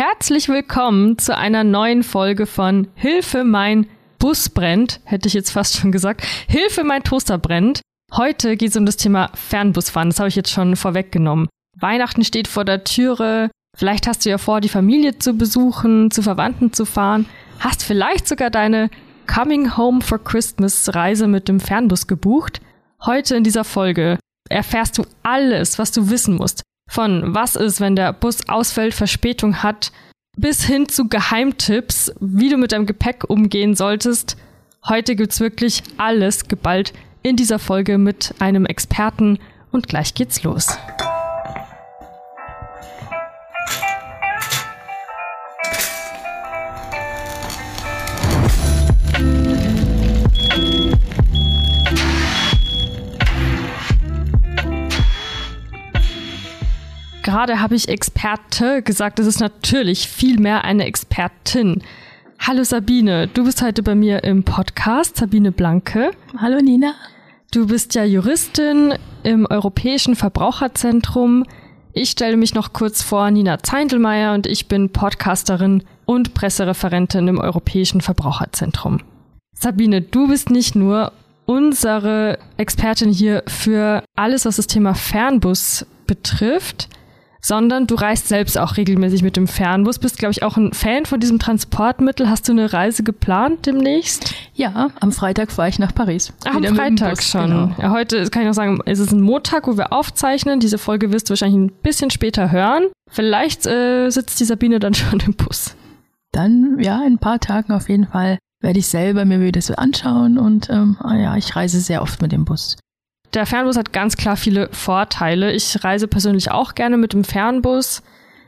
Herzlich willkommen zu einer neuen Folge von Hilfe, mein Bus brennt, hätte ich jetzt fast schon gesagt. Hilfe, mein Toaster brennt. Heute geht es um das Thema Fernbusfahren. Das habe ich jetzt schon vorweggenommen. Weihnachten steht vor der Türe. Vielleicht hast du ja vor, die Familie zu besuchen, zu Verwandten zu fahren. Hast vielleicht sogar deine Coming Home for Christmas Reise mit dem Fernbus gebucht. Heute in dieser Folge erfährst du alles, was du wissen musst. Von was ist, wenn der Bus ausfällt, Verspätung hat, bis hin zu Geheimtipps, wie du mit deinem Gepäck umgehen solltest. Heute gibt's wirklich alles geballt in dieser Folge mit einem Experten und gleich geht's los. Gerade habe ich Experte gesagt. Es ist natürlich viel mehr eine Expertin. Hallo Sabine, du bist heute bei mir im Podcast, Sabine Blanke. Hallo Nina. Du bist ja Juristin im Europäischen Verbraucherzentrum. Ich stelle mich noch kurz vor, Nina Zeindelmeier und ich bin Podcasterin und Pressereferentin im Europäischen Verbraucherzentrum. Sabine, du bist nicht nur unsere Expertin hier für alles, was das Thema Fernbus betrifft, sondern du reist selbst auch regelmäßig mit dem Fernbus. Bist, glaube ich, auch ein Fan von diesem Transportmittel. Hast du eine Reise geplant demnächst? Ja, am Freitag fahre ich nach Paris. Ach, am Freitag schon. Genau. Ja, heute kann ich noch sagen, es ist ein Montag, wo wir aufzeichnen. Diese Folge wirst du wahrscheinlich ein bisschen später hören. Vielleicht äh, sitzt die Sabine dann schon im Bus. Dann, ja, in ein paar Tagen auf jeden Fall werde ich selber mir wieder so anschauen und ähm, ah ja, ich reise sehr oft mit dem Bus. Der Fernbus hat ganz klar viele Vorteile. Ich reise persönlich auch gerne mit dem Fernbus.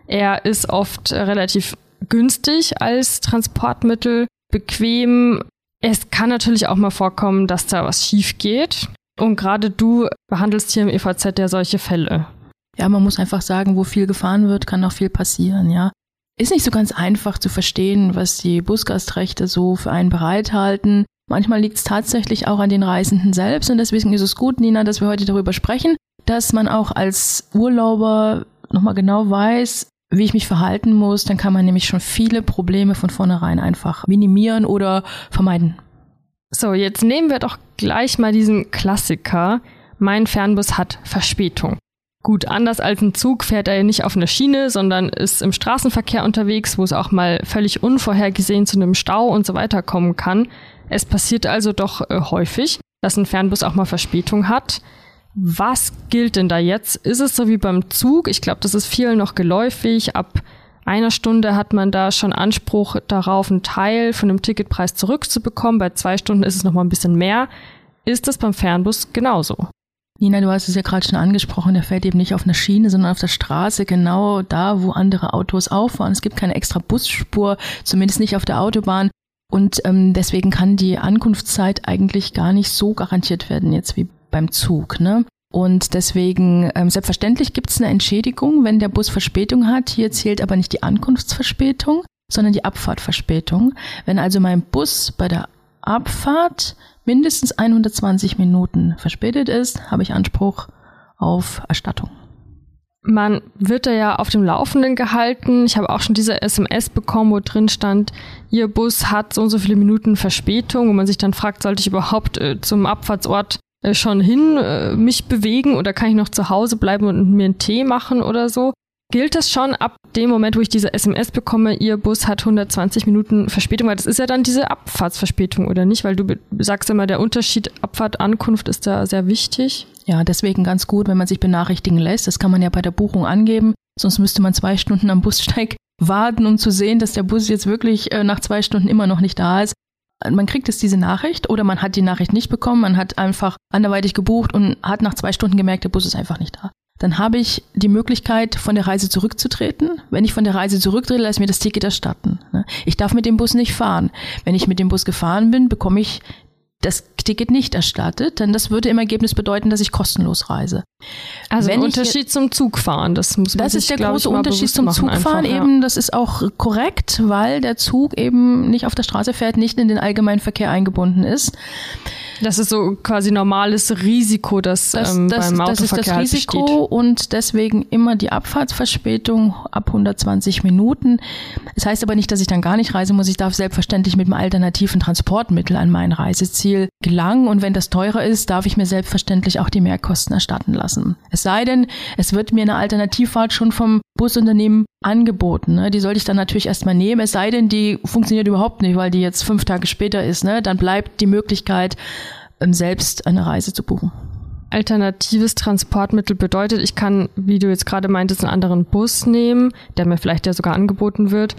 Er ist oft relativ günstig als Transportmittel, bequem. Es kann natürlich auch mal vorkommen, dass da was schief geht. Und gerade du behandelst hier im EVZ ja solche Fälle. Ja, man muss einfach sagen, wo viel gefahren wird, kann auch viel passieren, ja. Ist nicht so ganz einfach zu verstehen, was die Busgastrechte so für einen bereithalten. Manchmal liegt es tatsächlich auch an den Reisenden selbst und deswegen ist es gut, Nina, dass wir heute darüber sprechen, dass man auch als Urlauber nochmal genau weiß, wie ich mich verhalten muss. Dann kann man nämlich schon viele Probleme von vornherein einfach minimieren oder vermeiden. So, jetzt nehmen wir doch gleich mal diesen Klassiker. Mein Fernbus hat Verspätung. Gut, anders als ein Zug fährt er nicht auf einer Schiene, sondern ist im Straßenverkehr unterwegs, wo es auch mal völlig unvorhergesehen zu einem Stau und so weiter kommen kann. Es passiert also doch äh, häufig, dass ein Fernbus auch mal Verspätung hat. Was gilt denn da jetzt? Ist es so wie beim Zug? Ich glaube, das ist vielen noch geläufig. Ab einer Stunde hat man da schon Anspruch darauf, einen Teil von dem Ticketpreis zurückzubekommen. Bei zwei Stunden ist es noch mal ein bisschen mehr. Ist das beim Fernbus genauso? Nina, du hast es ja gerade schon angesprochen, der fährt eben nicht auf einer Schiene, sondern auf der Straße, genau da, wo andere Autos auffahren. Es gibt keine extra Busspur, zumindest nicht auf der Autobahn. Und ähm, deswegen kann die Ankunftszeit eigentlich gar nicht so garantiert werden, jetzt wie beim Zug. Ne? Und deswegen, ähm, selbstverständlich gibt es eine Entschädigung, wenn der Bus Verspätung hat. Hier zählt aber nicht die Ankunftsverspätung, sondern die Abfahrtverspätung. Wenn also mein Bus bei der Abfahrt mindestens 120 Minuten verspätet ist, habe ich Anspruch auf Erstattung. Man wird da ja auf dem Laufenden gehalten. Ich habe auch schon diese SMS bekommen, wo drin stand, Ihr Bus hat so und so viele Minuten Verspätung, wo man sich dann fragt, sollte ich überhaupt äh, zum Abfahrtsort äh, schon hin äh, mich bewegen oder kann ich noch zu Hause bleiben und mir einen Tee machen oder so? Gilt das schon ab dem Moment, wo ich diese SMS bekomme, Ihr Bus hat 120 Minuten Verspätung? Weil das ist ja dann diese Abfahrtsverspätung, oder nicht? Weil du sagst immer, der Unterschied Abfahrt-Ankunft ist da sehr wichtig. Ja, deswegen ganz gut, wenn man sich benachrichtigen lässt. Das kann man ja bei der Buchung angeben. Sonst müsste man zwei Stunden am Bussteig warten, um zu sehen, dass der Bus jetzt wirklich äh, nach zwei Stunden immer noch nicht da ist. Man kriegt jetzt diese Nachricht oder man hat die Nachricht nicht bekommen, man hat einfach anderweitig gebucht und hat nach zwei Stunden gemerkt, der Bus ist einfach nicht da dann habe ich die Möglichkeit, von der Reise zurückzutreten. Wenn ich von der Reise zurücktrete, lasse ich mir das Ticket erstatten. Ne? Ich darf mit dem Bus nicht fahren. Wenn ich mit dem Bus gefahren bin, bekomme ich das Ticket nicht erstattet, denn das würde im Ergebnis bedeuten, dass ich kostenlos reise. Also Wenn Unterschied zum Zugfahren, das muss man Das sich, ist der große Unterschied zum Zugfahren einfach, eben, das ist auch korrekt, weil der Zug eben nicht auf der Straße fährt, nicht in den allgemeinen Verkehr eingebunden ist. Das ist so quasi normales Risiko, das, Das, ähm, das, beim das Autoverkehr ist das Risiko besteht. und deswegen immer die Abfahrtsverspätung ab 120 Minuten. Das heißt aber nicht, dass ich dann gar nicht reisen muss. Ich darf selbstverständlich mit einem alternativen Transportmittel an mein Reiseziel gelangen und wenn das teurer ist, darf ich mir selbstverständlich auch die Mehrkosten erstatten lassen. Es sei denn, es wird mir eine Alternativfahrt schon vom Busunternehmen angeboten. Ne? Die sollte ich dann natürlich erstmal nehmen, es sei denn, die funktioniert überhaupt nicht, weil die jetzt fünf Tage später ist. Ne? Dann bleibt die Möglichkeit, ähm, selbst eine Reise zu buchen. Alternatives Transportmittel bedeutet, ich kann, wie du jetzt gerade meintest, einen anderen Bus nehmen, der mir vielleicht ja sogar angeboten wird.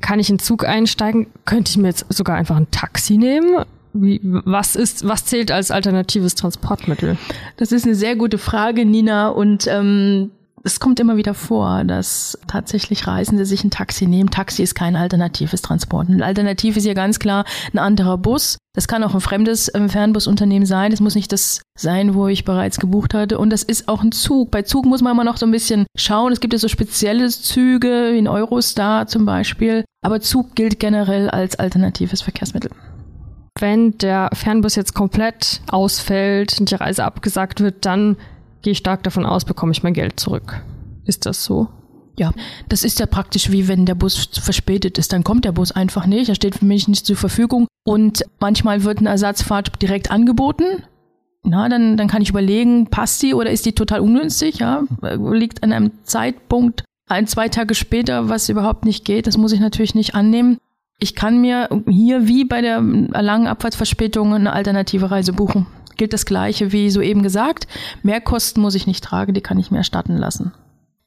Kann ich in Zug einsteigen? Könnte ich mir jetzt sogar einfach ein Taxi nehmen? Wie, was ist, was zählt als alternatives Transportmittel? Das ist eine sehr gute Frage, Nina. Und ähm, es kommt immer wieder vor, dass tatsächlich Reisende sich ein Taxi nehmen. Taxi ist kein alternatives Transport. Ein Alternativ ist hier ganz klar ein anderer Bus. Das kann auch ein fremdes ähm, Fernbusunternehmen sein. Das muss nicht das sein, wo ich bereits gebucht hatte. Und das ist auch ein Zug. Bei Zug muss man immer noch so ein bisschen schauen. Es gibt ja so spezielle Züge, wie in Eurostar zum Beispiel. Aber Zug gilt generell als alternatives Verkehrsmittel. Wenn der Fernbus jetzt komplett ausfällt und die Reise abgesagt wird, dann gehe ich stark davon aus, bekomme ich mein Geld zurück. Ist das so? Ja, das ist ja praktisch wie wenn der Bus verspätet ist. Dann kommt der Bus einfach nicht, er steht für mich nicht zur Verfügung. Und manchmal wird eine Ersatzfahrt direkt angeboten. Na, dann, dann kann ich überlegen, passt die oder ist die total ungünstig? Ja, liegt an einem Zeitpunkt ein, zwei Tage später, was überhaupt nicht geht. Das muss ich natürlich nicht annehmen. Ich kann mir hier wie bei der langen Abfahrtsverspätung eine alternative Reise buchen. Gilt das Gleiche wie soeben gesagt. Mehrkosten muss ich nicht tragen, die kann ich mir erstatten lassen.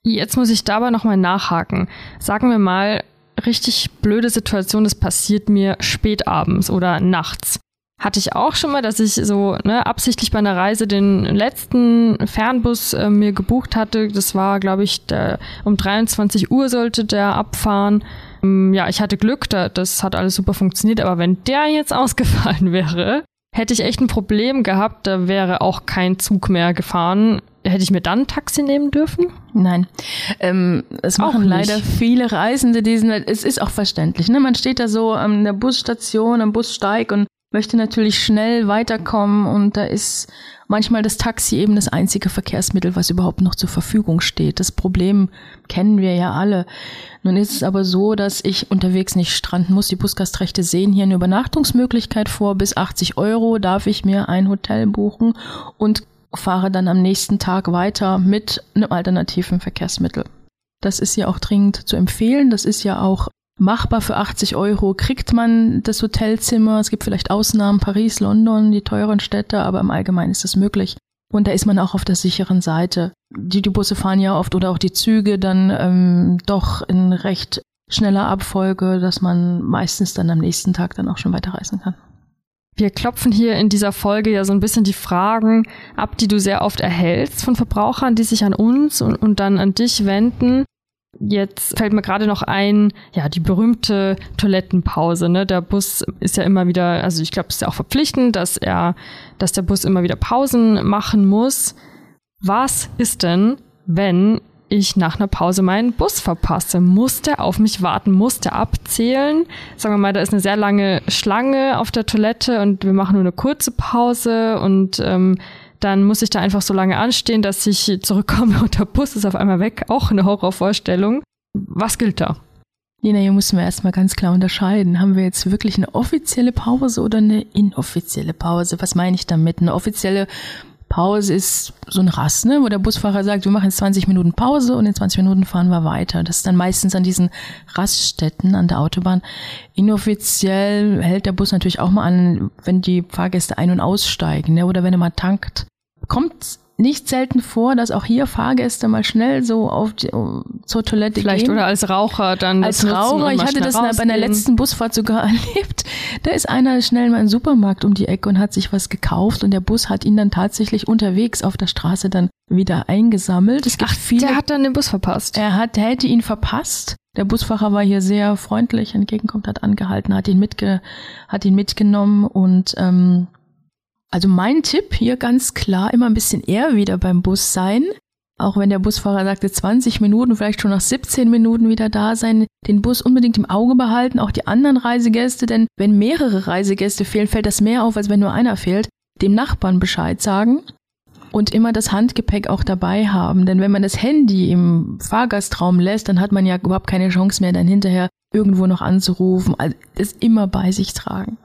Jetzt muss ich dabei nochmal nachhaken. Sagen wir mal, richtig blöde Situation, das passiert mir spät abends oder nachts. Hatte ich auch schon mal, dass ich so ne, absichtlich bei einer Reise den letzten Fernbus äh, mir gebucht hatte. Das war, glaube ich, der, um 23 Uhr sollte der abfahren. Ähm, ja, ich hatte Glück, da, das hat alles super funktioniert, aber wenn der jetzt ausgefallen wäre, hätte ich echt ein Problem gehabt, da wäre auch kein Zug mehr gefahren. Hätte ich mir dann ein Taxi nehmen dürfen? Nein, ähm, es machen leider viele Reisende diesen. Es ist auch verständlich. Ne? Man steht da so an der Busstation, am Bussteig und möchte natürlich schnell weiterkommen und da ist manchmal das Taxi eben das einzige Verkehrsmittel, was überhaupt noch zur Verfügung steht. Das Problem kennen wir ja alle. Nun ist es aber so, dass ich unterwegs nicht stranden muss. Die Busgastrechte sehen hier eine Übernachtungsmöglichkeit vor. Bis 80 Euro darf ich mir ein Hotel buchen und fahre dann am nächsten Tag weiter mit einem alternativen Verkehrsmittel. Das ist ja auch dringend zu empfehlen. Das ist ja auch machbar. Für 80 Euro kriegt man das Hotelzimmer. Es gibt vielleicht Ausnahmen, Paris, London, die teuren Städte, aber im Allgemeinen ist das möglich. Und da ist man auch auf der sicheren Seite. Die, die Busse fahren ja oft oder auch die Züge dann ähm, doch in recht schneller Abfolge, dass man meistens dann am nächsten Tag dann auch schon weiterreisen kann. Wir klopfen hier in dieser Folge ja so ein bisschen die Fragen ab, die du sehr oft erhältst von Verbrauchern, die sich an uns und, und dann an dich wenden. Jetzt fällt mir gerade noch ein, ja, die berühmte Toilettenpause. Ne? Der Bus ist ja immer wieder, also ich glaube, es ist ja auch verpflichtend, dass er, dass der Bus immer wieder Pausen machen muss. Was ist denn, wenn ich nach einer Pause meinen Bus verpasse? Muss der auf mich warten? Muss der abzählen? Sagen wir mal, da ist eine sehr lange Schlange auf der Toilette und wir machen nur eine kurze Pause und ähm, dann muss ich da einfach so lange anstehen, dass ich zurückkomme und der Bus ist auf einmal weg. Auch eine Horrorvorstellung. Was gilt da? Nina, hier müssen wir erstmal ganz klar unterscheiden. Haben wir jetzt wirklich eine offizielle Pause oder eine inoffizielle Pause? Was meine ich damit? Eine offizielle Pause ist so ein Rast, ne? wo der Busfahrer sagt, wir machen jetzt 20 Minuten Pause und in 20 Minuten fahren wir weiter. Das ist dann meistens an diesen Raststätten an der Autobahn. Inoffiziell hält der Bus natürlich auch mal an, wenn die Fahrgäste ein- und aussteigen ne? oder wenn er mal tankt. Kommt nicht selten vor, dass auch hier Fahrgäste mal schnell so auf die, zur Toilette Vielleicht gehen. oder als Raucher dann Als Raucher, ich hatte das bei einer rausgehen. letzten Busfahrt sogar erlebt. Da ist einer schnell mal im Supermarkt um die Ecke und hat sich was gekauft und der Bus hat ihn dann tatsächlich unterwegs auf der Straße dann wieder eingesammelt. Es gibt Ach, viele. der hat dann den Bus verpasst. er hat, er hätte ihn verpasst. Der Busfahrer war hier sehr freundlich entgegenkommt, hat angehalten, hat ihn mitge, hat ihn mitgenommen und ähm, Also mein Tipp hier ganz klar, immer ein bisschen eher wieder beim Bus sein. Auch wenn der Busfahrer sagte 20 Minuten, vielleicht schon nach 17 Minuten wieder da sein, den Bus unbedingt im Auge behalten, auch die anderen Reisegäste, denn wenn mehrere Reisegäste fehlen, fällt das mehr auf, als wenn nur einer fehlt. Dem Nachbarn Bescheid sagen und immer das Handgepäck auch dabei haben, denn wenn man das Handy im Fahrgastraum lässt, dann hat man ja überhaupt keine Chance mehr, dann hinterher irgendwo noch anzurufen. Also das immer bei sich tragen.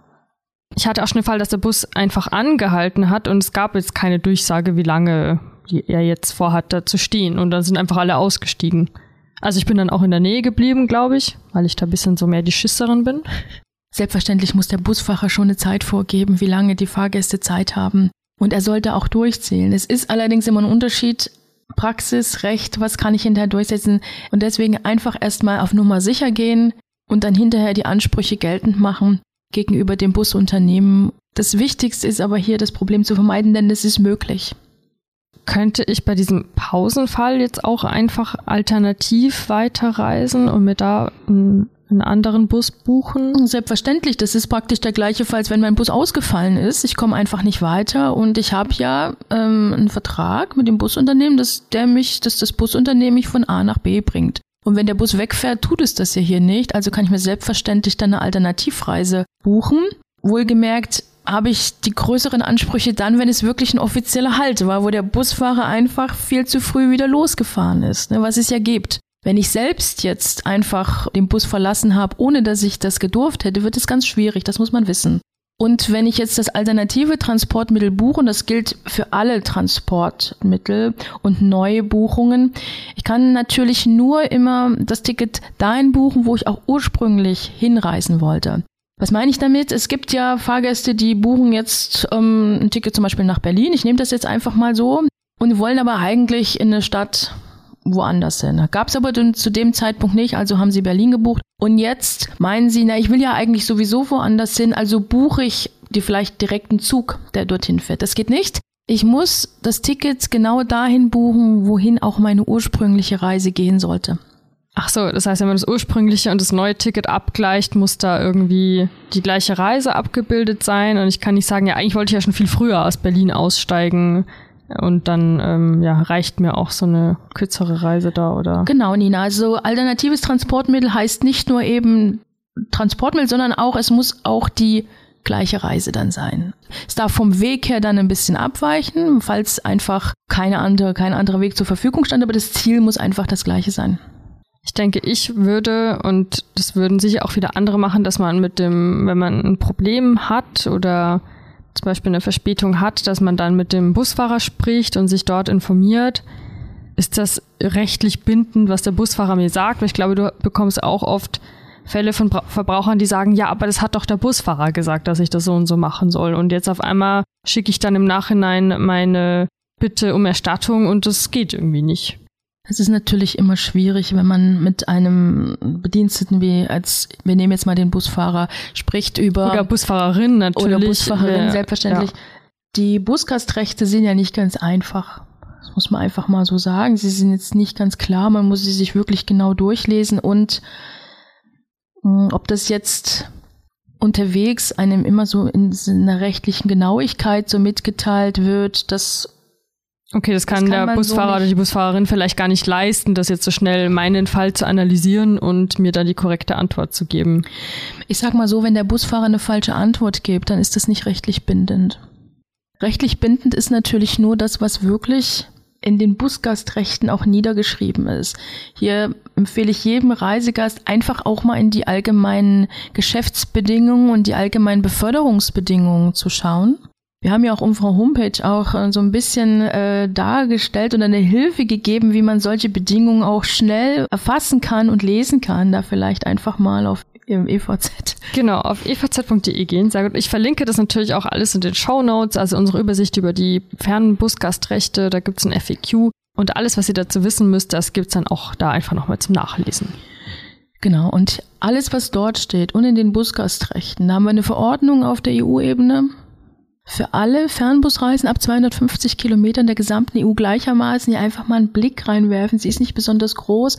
Ich hatte auch schon den Fall, dass der Bus einfach angehalten hat und es gab jetzt keine Durchsage, wie lange er jetzt vorhat, da zu stehen. Und dann sind einfach alle ausgestiegen. Also ich bin dann auch in der Nähe geblieben, glaube ich, weil ich da ein bisschen so mehr die Schisserin bin. Selbstverständlich muss der Busfahrer schon eine Zeit vorgeben, wie lange die Fahrgäste Zeit haben. Und er sollte auch durchzählen. Es ist allerdings immer ein Unterschied, Praxis, Recht, was kann ich hinterher durchsetzen. Und deswegen einfach erstmal auf Nummer sicher gehen und dann hinterher die Ansprüche geltend machen gegenüber dem Busunternehmen. Das Wichtigste ist aber hier das Problem zu vermeiden, denn es ist möglich. Könnte ich bei diesem Pausenfall jetzt auch einfach alternativ weiterreisen und mir da einen, einen anderen Bus buchen? Selbstverständlich, das ist praktisch der gleiche Fall, als wenn mein Bus ausgefallen ist. Ich komme einfach nicht weiter und ich habe ja ähm, einen Vertrag mit dem Busunternehmen, dass der mich, dass das Busunternehmen mich von A nach B bringt. Und wenn der Bus wegfährt, tut es das ja hier nicht. Also kann ich mir selbstverständlich dann eine Alternativreise buchen. Wohlgemerkt habe ich die größeren Ansprüche dann, wenn es wirklich ein offizieller Halt war, wo der Busfahrer einfach viel zu früh wieder losgefahren ist, ne, was es ja gibt. Wenn ich selbst jetzt einfach den Bus verlassen habe, ohne dass ich das gedurft hätte, wird es ganz schwierig, das muss man wissen. Und wenn ich jetzt das alternative Transportmittel buche, und das gilt für alle Transportmittel und neue Buchungen, ich kann natürlich nur immer das Ticket dahin buchen, wo ich auch ursprünglich hinreisen wollte. Was meine ich damit? Es gibt ja Fahrgäste, die buchen jetzt ähm, ein Ticket zum Beispiel nach Berlin. Ich nehme das jetzt einfach mal so und wollen aber eigentlich in eine Stadt woanders hin. Gab es aber zu dem Zeitpunkt nicht, also haben sie Berlin gebucht. Und jetzt meinen sie, na, ich will ja eigentlich sowieso woanders hin, also buche ich die vielleicht direkten Zug, der dorthin fährt. Das geht nicht. Ich muss das Ticket genau dahin buchen, wohin auch meine ursprüngliche Reise gehen sollte. Ach so, das heißt, wenn man das ursprüngliche und das neue Ticket abgleicht, muss da irgendwie die gleiche Reise abgebildet sein. Und ich kann nicht sagen, ja, eigentlich wollte ich ja schon viel früher aus Berlin aussteigen. Und dann ähm, ja, reicht mir auch so eine kürzere Reise da, oder? Genau, Nina. Also alternatives Transportmittel heißt nicht nur eben Transportmittel, sondern auch, es muss auch die gleiche Reise dann sein. Es darf vom Weg her dann ein bisschen abweichen, falls einfach keine andere, kein anderer Weg zur Verfügung stand, aber das Ziel muss einfach das gleiche sein. Ich denke, ich würde, und das würden sicher auch wieder andere machen, dass man mit dem, wenn man ein Problem hat oder zum Beispiel eine Verspätung hat, dass man dann mit dem Busfahrer spricht und sich dort informiert. Ist das rechtlich bindend, was der Busfahrer mir sagt? Weil ich glaube, du bekommst auch oft Fälle von Verbrauchern, die sagen, ja, aber das hat doch der Busfahrer gesagt, dass ich das so und so machen soll. Und jetzt auf einmal schicke ich dann im Nachhinein meine Bitte um Erstattung und das geht irgendwie nicht. Es ist natürlich immer schwierig, wenn man mit einem Bediensteten wie als, wir nehmen jetzt mal den Busfahrer, spricht über. Oder Busfahrerin natürlich. Oder Busfahrerin, ja, selbstverständlich. Ja. Die Busgastrechte sind ja nicht ganz einfach. Das muss man einfach mal so sagen. Sie sind jetzt nicht ganz klar. Man muss sie sich wirklich genau durchlesen und mh, hm, ob das jetzt unterwegs einem immer so in einer rechtlichen Genauigkeit so mitgeteilt wird, das Okay, das kann, das kann der Busfahrer so oder die Busfahrerin vielleicht gar nicht leisten, das jetzt so schnell meinen Fall zu analysieren und mir dann die korrekte Antwort zu geben. Ich sag mal so, wenn der Busfahrer eine falsche Antwort gibt, dann ist das nicht rechtlich bindend. Rechtlich bindend ist natürlich nur das, was wirklich in den Busgastrechten auch niedergeschrieben ist. Hier empfehle ich jedem Reisegast einfach auch mal in die allgemeinen Geschäftsbedingungen und die allgemeinen Beförderungsbedingungen zu schauen wir haben ja auch unsere Homepage auch äh, so ein bisschen äh, dargestellt und eine Hilfe gegeben, wie man solche Bedingungen auch schnell erfassen kann und lesen kann. Da vielleicht einfach mal auf im EVZ. Genau, auf evz.de gehen. Sehr gut. Ich verlinke das natürlich auch alles in den Show Notes, also unsere Übersicht über die Fernbusgastrechte. Da gibt's ein FAQ und alles, was ihr dazu wissen müsst, das gibt's dann auch da einfach nochmal zum Nachlesen. Genau, und alles, was dort steht und in den Busgastrechten, da haben wir eine Verordnung auf der EU-Ebene, für alle Fernbusreisen ab 250 Kilometern der gesamten EU gleichermaßen hier einfach mal einen Blick reinwerfen. Sie ist nicht besonders groß.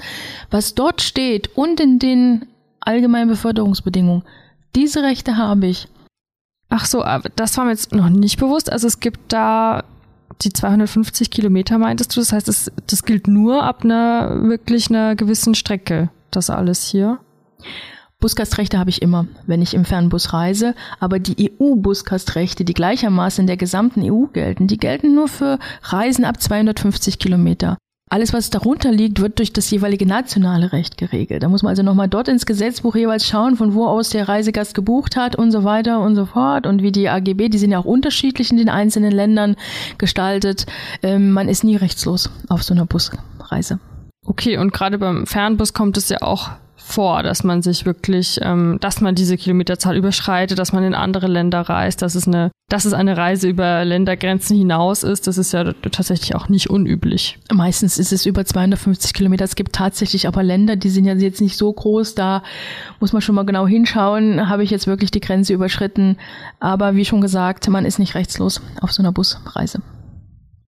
Was dort steht und in den allgemeinen Beförderungsbedingungen, diese Rechte habe ich. Ach so, das war mir jetzt noch nicht bewusst. Also es gibt da die 250 Kilometer, meintest du? Das heißt, das, das gilt nur ab einer wirklich einer gewissen Strecke, das alles hier? Busgastrechte habe ich immer, wenn ich im Fernbus reise, aber die EU-Busgastrechte, die gleichermaßen in der gesamten EU gelten, die gelten nur für Reisen ab 250 Kilometer. Alles, was darunter liegt, wird durch das jeweilige nationale Recht geregelt. Da muss man also nochmal dort ins Gesetzbuch jeweils schauen, von wo aus der Reisegast gebucht hat und so weiter und so fort. Und wie die AGB, die sind ja auch unterschiedlich in den einzelnen Ländern gestaltet. Ähm, man ist nie rechtslos auf so einer Busreise. Okay, und gerade beim Fernbus kommt es ja auch vor, dass man sich wirklich, ähm, dass man diese Kilometerzahl überschreitet, dass man in andere Länder reist, dass es eine, dass es eine Reise über Ländergrenzen hinaus ist. Das ist ja tatsächlich auch nicht unüblich. Meistens ist es über 250 Kilometer. Es gibt tatsächlich aber Länder, die sind ja jetzt nicht so groß. Da muss man schon mal genau hinschauen. Habe ich jetzt wirklich die Grenze überschritten? Aber wie schon gesagt, man ist nicht rechtslos auf so einer Busreise.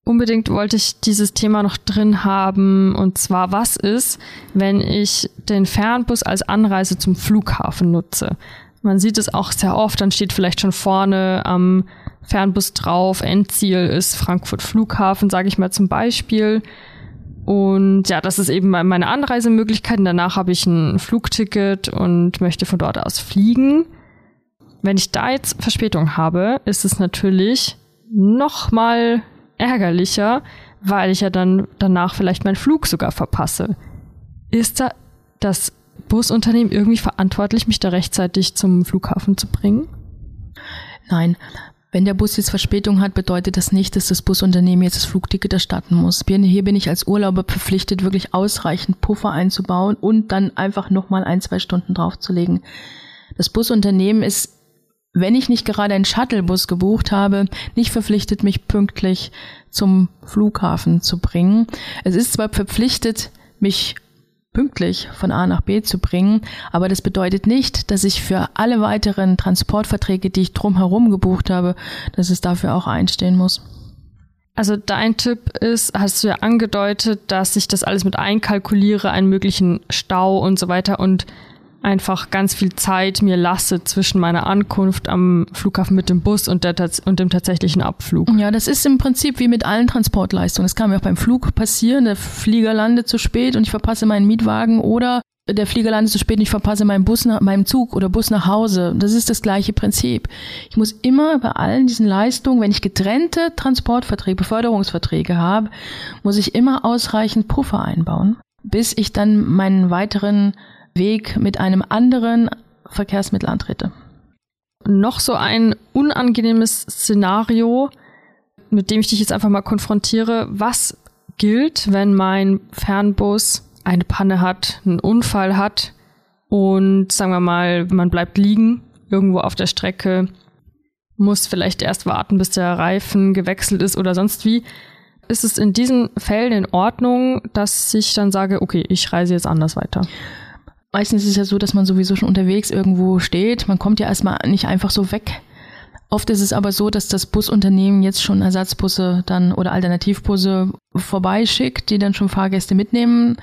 Unbedingt wollte ich dieses Thema noch drin haben, und zwar, was ist, wenn ich den Fernbus als Anreise zum Flughafen nutze? Man sieht es auch sehr oft, dann steht vielleicht schon vorne am Fernbus drauf, Endziel ist Frankfurt Flughafen, sage ich mal zum Beispiel. Und ja, das ist eben meine Anreisemöglichkeit. Danach habe ich ein Flugticket und möchte von dort aus fliegen. Wenn ich da jetzt Verspätung habe, ist es natürlich noch mal ärgerlicher, weil ich ja dann danach vielleicht meinen Flug sogar verpasse. Ist da das Busunternehmen irgendwie verantwortlich, mich da rechtzeitig zum Flughafen zu bringen? Nein. Wenn der Bus jetzt Verspätung hat, bedeutet das nicht, dass das Busunternehmen jetzt das Flugticket erstatten muss. Hier bin ich als Urlauber verpflichtet, wirklich ausreichend Puffer einzubauen und dann einfach nochmal ein, zwei Stunden draufzulegen. Das Busunternehmen ist wenn ich nicht gerade einen Shuttlebus gebucht habe, nicht verpflichtet, mich pünktlich zum Flughafen zu bringen. Es ist zwar verpflichtet, mich pünktlich von A nach B zu bringen, aber das bedeutet nicht, dass ich für alle weiteren Transportverträge, die ich drumherum gebucht habe, dass es dafür auch einstehen muss. Also dein Tipp ist, hast du ja angedeutet, dass ich das alles mit einkalkuliere, einen möglichen Stau und so weiter und einfach ganz viel Zeit mir lasse zwischen meiner Ankunft am Flughafen mit dem Bus und, der, und dem tatsächlichen Abflug. Ja, das ist im Prinzip wie mit allen Transportleistungen. Das kann mir auch beim Flug passieren. Der Flieger landet zu spät und ich verpasse meinen Mietwagen oder der Flieger landet zu spät und ich verpasse meinen Bus nach, meinem Zug oder Bus nach Hause. Das ist das gleiche Prinzip. Ich muss immer bei allen diesen Leistungen, wenn ich getrennte Transportverträge, Beförderungsverträge habe, muss ich immer ausreichend Puffer einbauen, bis ich dann meinen weiteren Weg mit einem anderen Verkehrsmittel antrete. Noch so ein unangenehmes Szenario, mit dem ich dich jetzt einfach mal konfrontiere. Was gilt, wenn mein Fernbus eine Panne hat, einen Unfall hat und sagen wir mal, man bleibt liegen irgendwo auf der Strecke, muss vielleicht erst warten, bis der Reifen gewechselt ist oder sonst wie. Ist es in diesen Fällen in Ordnung, dass ich dann sage, okay, ich reise jetzt anders weiter? Meistens ist es ja so, dass man sowieso schon unterwegs irgendwo steht. Man kommt ja erstmal nicht einfach so weg. Oft ist es aber so, dass das Busunternehmen jetzt schon Ersatzbusse dann oder Alternativbusse vorbeischickt, die dann schon Fahrgäste mitnehmen.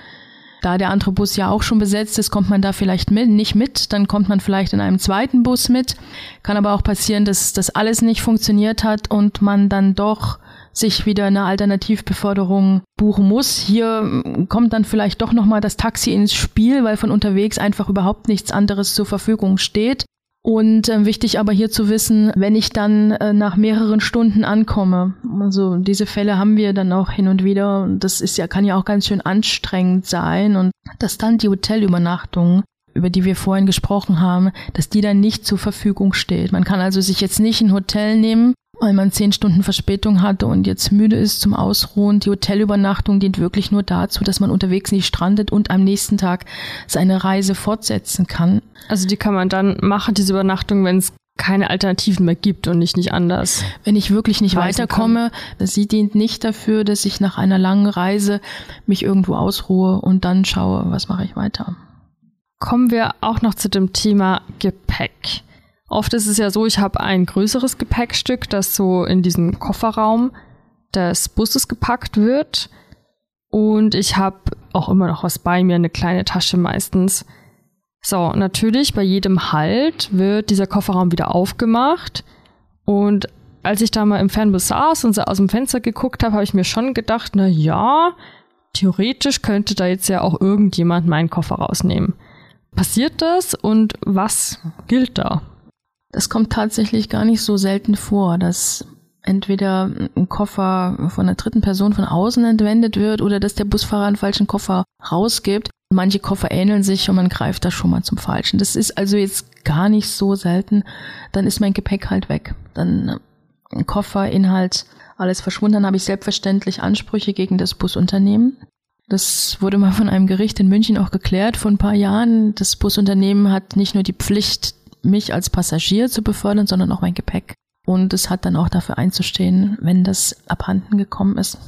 Da der andere Bus ja auch schon besetzt ist, kommt man da vielleicht mit, nicht mit. Dann kommt man vielleicht in einem zweiten Bus mit. Kann aber auch passieren, dass das alles nicht funktioniert hat und man dann doch sich wieder eine Alternativbeförderung buchen muss. Hier kommt dann vielleicht doch nochmal das Taxi ins Spiel, weil von unterwegs einfach überhaupt nichts anderes zur Verfügung steht. Und äh, wichtig aber hier zu wissen, wenn ich dann äh, nach mehreren Stunden ankomme, also diese Fälle haben wir dann auch hin und wieder, und das ist ja, kann ja auch ganz schön anstrengend sein und dass dann die Hotelübernachtung über die wir vorhin gesprochen haben, dass die dann nicht zur Verfügung steht. Man kann also sich jetzt nicht ein Hotel nehmen weil man zehn Stunden Verspätung hatte und jetzt müde ist zum Ausruhen. Die Hotelübernachtung dient wirklich nur dazu, dass man unterwegs nicht strandet und am nächsten Tag seine Reise fortsetzen kann. Also die kann man dann machen, diese Übernachtung, wenn es keine Alternativen mehr gibt und nicht nicht anders. Wenn ich wirklich nicht weiterkomme, kann. sie dient nicht dafür, dass ich nach einer langen Reise mich irgendwo ausruhe und dann schaue, was mache ich weiter. Kommen wir auch noch zu dem Thema Gepäck. Oft ist es ja so, ich habe ein größeres Gepäckstück, das so in diesen Kofferraum des Busses gepackt wird. Und ich habe auch immer noch was bei mir, eine kleine Tasche meistens. So, natürlich bei jedem Halt wird dieser Kofferraum wieder aufgemacht Und als ich da mal im Fernbus saß und aus dem Fenster geguckt habe, habe ich mir schon gedacht, na ja, theoretisch könnte da jetzt ja auch irgendjemand meinen Koffer rausnehmen. Passiert das und was gilt da? Das kommt tatsächlich gar nicht so selten vor, dass entweder ein Koffer von einer dritten Person von außen entwendet wird oder dass der Busfahrer einen falschen Koffer rausgibt. Manche Koffer ähneln sich und man greift da schon mal zum Falschen. Das ist also jetzt gar nicht so selten. Dann ist mein Gepäck halt weg. Dann ein Koffer, Inhalt, alles verschwunden. Dann habe ich selbstverständlich Ansprüche gegen das Busunternehmen. Das wurde mal von einem Gericht in München auch geklärt vor ein paar Jahren. Das Busunternehmen hat nicht nur die Pflicht, mich als Passagier zu befördern, sondern auch mein Gepäck. Und es hat dann auch dafür einzustehen, wenn das abhanden gekommen ist.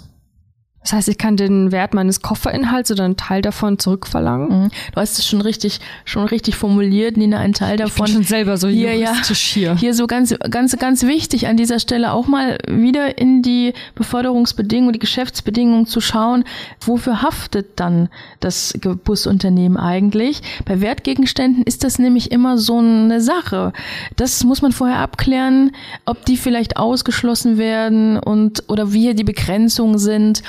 Das heißt, ich kann den Wert meines Kofferinhalts oder einen Teil davon zurückverlangen. Mhm. Du hast es schon richtig, schon richtig formuliert, Nina, ein Teil davon. Ich bin schon selber so hier, ja, hier. Hier so ganz, ganz, ganz wichtig an dieser Stelle auch mal wieder in die Beförderungsbedingungen, die Geschäftsbedingungen zu schauen. Wofür haftet dann das Busunternehmen eigentlich? Bei Wertgegenständen ist das nämlich immer so eine Sache. Das muss man vorher abklären, ob die vielleicht ausgeschlossen werden und, oder wie hier die Begrenzungen sind.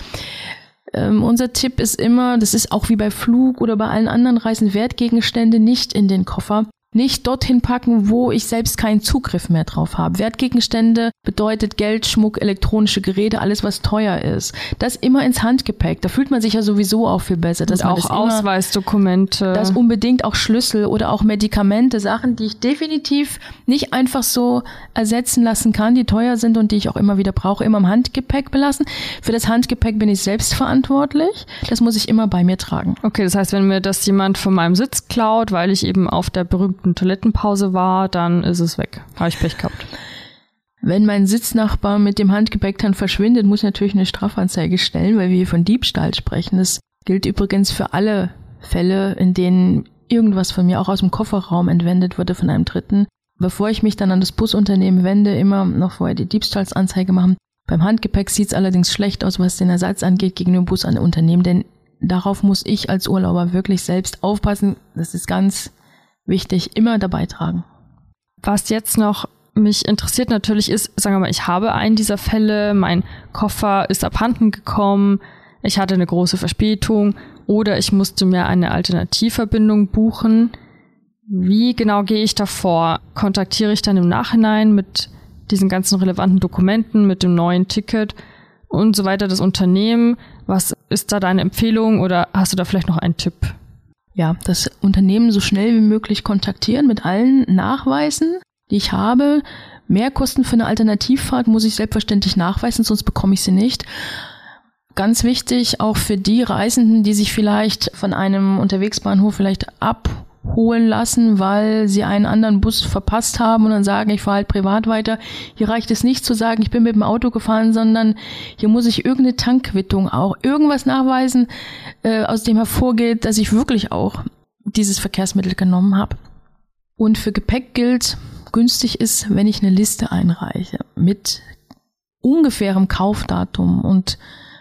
Ähm, unser Tipp ist immer, das ist auch wie bei Flug oder bei allen anderen Reisen, Wertgegenstände nicht in den Koffer, nicht dorthin packen, wo ich selbst keinen Zugriff mehr drauf habe. Wertgegenstände bedeutet Geld, Schmuck, elektronische Geräte, alles was teuer ist. Das immer ins Handgepäck. Da fühlt man sich ja sowieso auch viel besser. Dass Und auch das Ausweisdokumente. Das unbedingt auch Schlüssel oder auch Medikamente, Sachen, die ich definitiv nicht einfach so ersetzen lassen kann, die teuer sind und die ich auch immer wieder brauche, immer im Handgepäck belassen. Für das Handgepäck bin ich selbst verantwortlich. Das muss ich immer bei mir tragen. Okay, das heißt, wenn mir das jemand von meinem Sitz klaut, weil ich eben auf der berühmten eine Toilettenpause war, dann ist es weg. Habe ich Pech gehabt. Wenn mein Sitznachbar mit dem Handgepäck dann verschwindet, muss ich natürlich eine Strafanzeige stellen, weil wir hier von Diebstahl sprechen. Das gilt übrigens für alle Fälle, in denen irgendwas von mir auch aus dem Kofferraum entwendet wurde von einem Dritten. Bevor ich mich dann an das Busunternehmen wende, immer noch vorher die Diebstahlsanzeige machen. Beim Handgepäck sieht es allerdings schlecht aus, was den Ersatz angeht, gegenüber dem Busunternehmen, denn darauf muss ich als Urlauber wirklich selbst aufpassen. Das ist ganz wichtig, immer dabei tragen. Was jetzt noch mich interessiert natürlich ist, sagen wir mal, ich habe einen dieser Fälle, mein Koffer ist abhanden gekommen, ich hatte eine große Verspätung oder ich musste mir eine Alternativverbindung buchen. Wie genau gehe ich davor? Kontaktiere ich dann im Nachhinein mit diesen ganzen relevanten Dokumenten, mit dem neuen Ticket und so weiter das Unternehmen? Was ist da deine Empfehlung oder hast du da vielleicht noch einen Tipp? Ja, das Unternehmen so schnell wie möglich kontaktieren mit allen Nachweisen, die ich habe. Mehrkosten für eine Alternativfahrt muss ich selbstverständlich nachweisen, sonst bekomme ich sie nicht. Ganz wichtig auch für die Reisenden, die sich vielleicht von einem Unterwegsbahnhof vielleicht ab holen lassen, weil sie einen anderen Bus verpasst haben und dann sagen, ich fahre halt privat weiter. Hier reicht es nicht zu sagen, ich bin mit dem Auto gefahren, sondern hier muss ich irgendeine Tankquittung auch, irgendwas nachweisen, äh, aus dem hervorgeht, dass ich wirklich auch dieses Verkehrsmittel genommen habe. Und für Gepäck gilt, günstig ist, wenn ich eine Liste einreiche mit ungefährem Kaufdatum und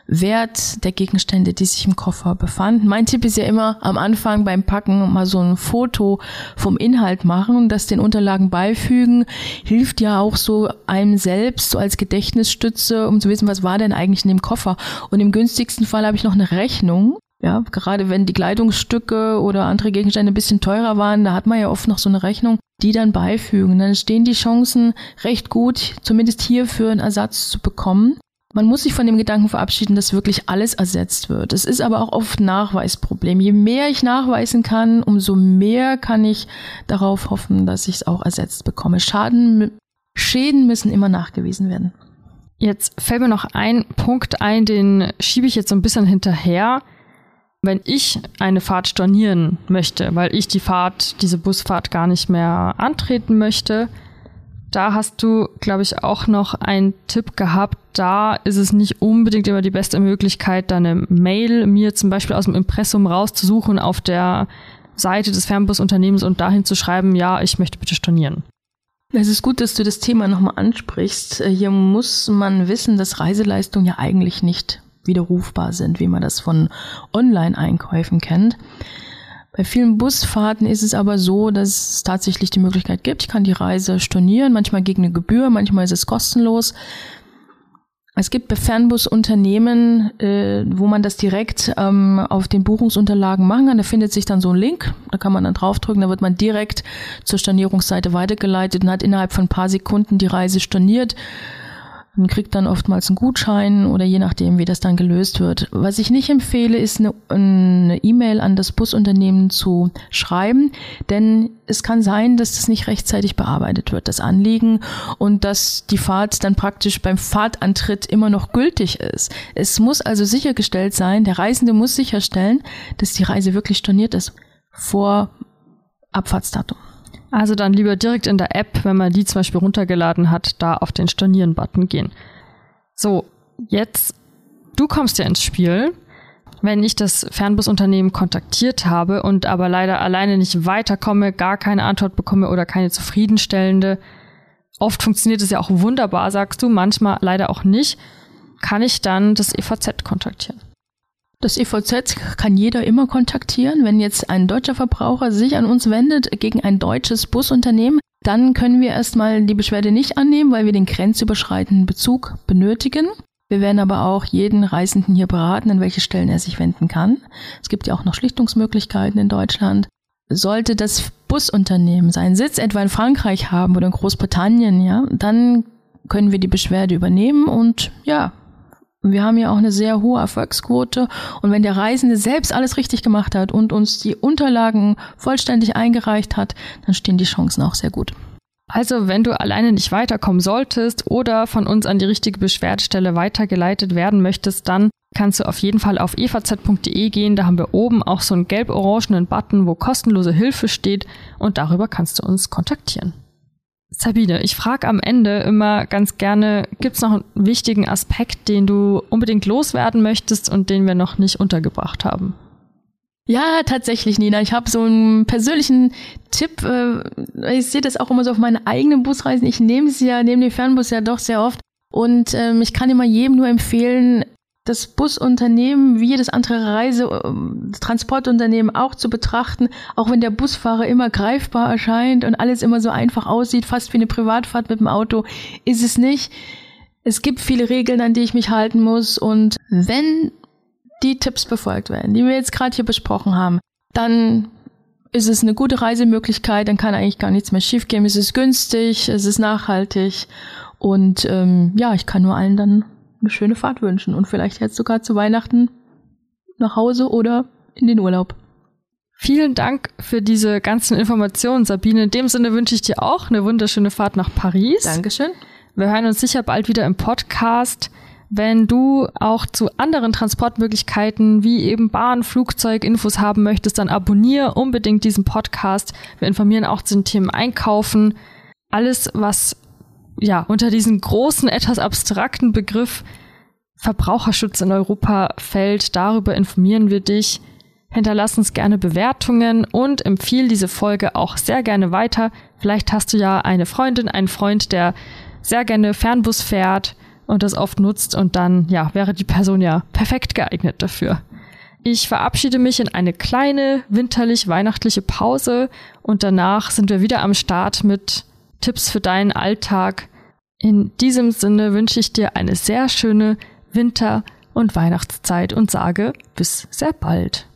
Wert der Gegenstände, die sich im Koffer befanden. Mein Tipp ist ja immer am Anfang beim Packen mal so ein Foto vom Inhalt machen und das den Unterlagen beifügen. Hilft ja auch so einem selbst so als Gedächtnisstütze, um zu wissen, was war denn eigentlich in dem Koffer. Und im günstigsten Fall habe ich noch eine Rechnung. Ja, gerade wenn die Kleidungsstücke oder andere Gegenstände ein bisschen teurer waren, da hat man ja oft noch so eine Rechnung, die dann beifügen. Dann stehen die Chancen recht gut, zumindest hierfür einen Ersatz zu bekommen. Man muss sich von dem Gedanken verabschieden, dass wirklich alles ersetzt wird. Es ist aber auch oft Nachweisproblem. Je mehr ich nachweisen kann, umso mehr kann ich darauf hoffen, dass ich es auch ersetzt bekomme. Schaden, Schäden müssen immer nachgewiesen werden. Jetzt fällt mir noch ein Punkt ein, den schiebe ich jetzt so ein bisschen hinterher. Wenn ich eine Fahrt stornieren möchte, weil ich die Fahrt, diese Busfahrt gar nicht mehr antreten möchte, da hast du, glaube ich, auch noch einen Tipp gehabt. Da ist es nicht unbedingt immer die beste Möglichkeit, deine Mail mir zum Beispiel aus dem Impressum rauszusuchen auf der Seite des Fernbusunternehmens und dahin zu schreiben, ja, ich möchte bitte stornieren. Es ist gut, dass du das Thema nochmal ansprichst. Hier muss man wissen, dass Reiseleistungen ja eigentlich nicht widerrufbar sind, wie man das von Online-Einkäufen kennt. Bei vielen Busfahrten ist es aber so, dass es tatsächlich die Möglichkeit gibt, ich kann die Reise stornieren, manchmal gegen eine Gebühr, manchmal ist es kostenlos. Es gibt Fernbusunternehmen, äh, wo man das direkt ähm, auf den Buchungsunterlagen machen kann. Da findet sich dann so ein Link, da kann man dann draufdrücken, da wird man direkt zur Stornierungsseite weitergeleitet und hat innerhalb von ein paar Sekunden die Reise storniert man kriegt dann oftmals einen Gutschein oder je nachdem, wie das dann gelöst wird. Was ich nicht empfehle, ist eine E-Mail an das Busunternehmen zu schreiben, denn es kann sein, dass das nicht rechtzeitig bearbeitet wird, das Anliegen, und dass die Fahrt dann praktisch beim Fahrtantritt immer noch gültig ist. Es muss also sichergestellt sein, der Reisende muss sicherstellen, dass die Reise wirklich storniert ist vor Abfahrtsdatum. Also dann lieber direkt in der App, wenn man die zum Beispiel runtergeladen hat, da auf den Stornieren-Button gehen. So, jetzt, du kommst ja ins Spiel. Wenn ich das Fernbusunternehmen kontaktiert habe und aber leider alleine nicht weiterkomme, gar keine Antwort bekomme oder keine zufriedenstellende, oft funktioniert es ja auch wunderbar, sagst du, manchmal leider auch nicht, kann ich dann das EVZ kontaktieren. Das EVZ kann jeder immer kontaktieren. Wenn jetzt ein deutscher Verbraucher sich an uns wendet gegen ein deutsches Busunternehmen, dann können wir erstmal die Beschwerde nicht annehmen, weil wir den grenzüberschreitenden Bezug benötigen. Wir werden aber auch jeden Reisenden hier beraten, an welche Stellen er sich wenden kann. Es gibt ja auch noch Schlichtungsmöglichkeiten in Deutschland. Sollte das Busunternehmen seinen Sitz etwa in Frankreich haben oder in Großbritannien, ja, dann können wir die Beschwerde übernehmen und ja, wir haben ja auch eine sehr hohe Erfolgsquote. Und wenn der Reisende selbst alles richtig gemacht hat und uns die Unterlagen vollständig eingereicht hat, dann stehen die Chancen auch sehr gut. Also, wenn du alleine nicht weiterkommen solltest oder von uns an die richtige Beschwerdestelle weitergeleitet werden möchtest, dann kannst du auf jeden Fall auf evz.de gehen. Da haben wir oben auch so einen gelb-orangenen Button, wo kostenlose Hilfe steht und darüber kannst du uns kontaktieren. Sabine, ich frage am Ende immer ganz gerne, gibt es noch einen wichtigen Aspekt, den du unbedingt loswerden möchtest und den wir noch nicht untergebracht haben? Ja, tatsächlich, Nina. Ich habe so einen persönlichen Tipp. Äh, ich sehe das auch immer so auf meinen eigenen Busreisen. Ich nehme es ja, nehme den Fernbus ja doch sehr oft. Und ähm, ich kann immer jedem nur empfehlen, das Busunternehmen wie jedes andere Reisetransportunternehmen auch zu betrachten, auch wenn der Busfahrer immer greifbar erscheint und alles immer so einfach aussieht, fast wie eine Privatfahrt mit dem Auto, ist es nicht. Es gibt viele Regeln, an die ich mich halten muss und wenn die Tipps befolgt werden, die wir jetzt gerade hier besprochen haben, dann ist es eine gute Reisemöglichkeit, dann kann eigentlich gar nichts mehr schiefgehen. Es ist günstig, es ist nachhaltig und ähm, ja, ich kann nur allen dann eine schöne Fahrt wünschen und vielleicht jetzt sogar zu Weihnachten nach Hause oder in den Urlaub. Vielen Dank für diese ganzen Informationen, Sabine. In dem Sinne wünsche ich dir auch eine wunderschöne Fahrt nach Paris. Dankeschön. Wir hören uns sicher bald wieder im Podcast. Wenn du auch zu anderen Transportmöglichkeiten wie eben Bahn, Flugzeug Infos haben möchtest, dann abonniere unbedingt diesen Podcast. Wir informieren auch zu den Themen Einkaufen. Alles, was ja, unter diesen großen, etwas abstrakten Begriff Verbraucherschutz in Europa fällt. Darüber informieren wir dich. Hinterlass uns gerne Bewertungen und empfiehl diese Folge auch sehr gerne weiter. Vielleicht hast du ja eine Freundin, einen Freund, der sehr gerne Fernbus fährt und das oft nutzt und dann, ja, wäre die Person ja perfekt geeignet dafür. Ich verabschiede mich in eine kleine winterlich-weihnachtliche Pause und danach sind wir wieder am Start mit Tipps für deinen Alltag. In diesem Sinne wünsche ich dir eine sehr schöne Winter- und Weihnachtszeit und sage bis sehr bald.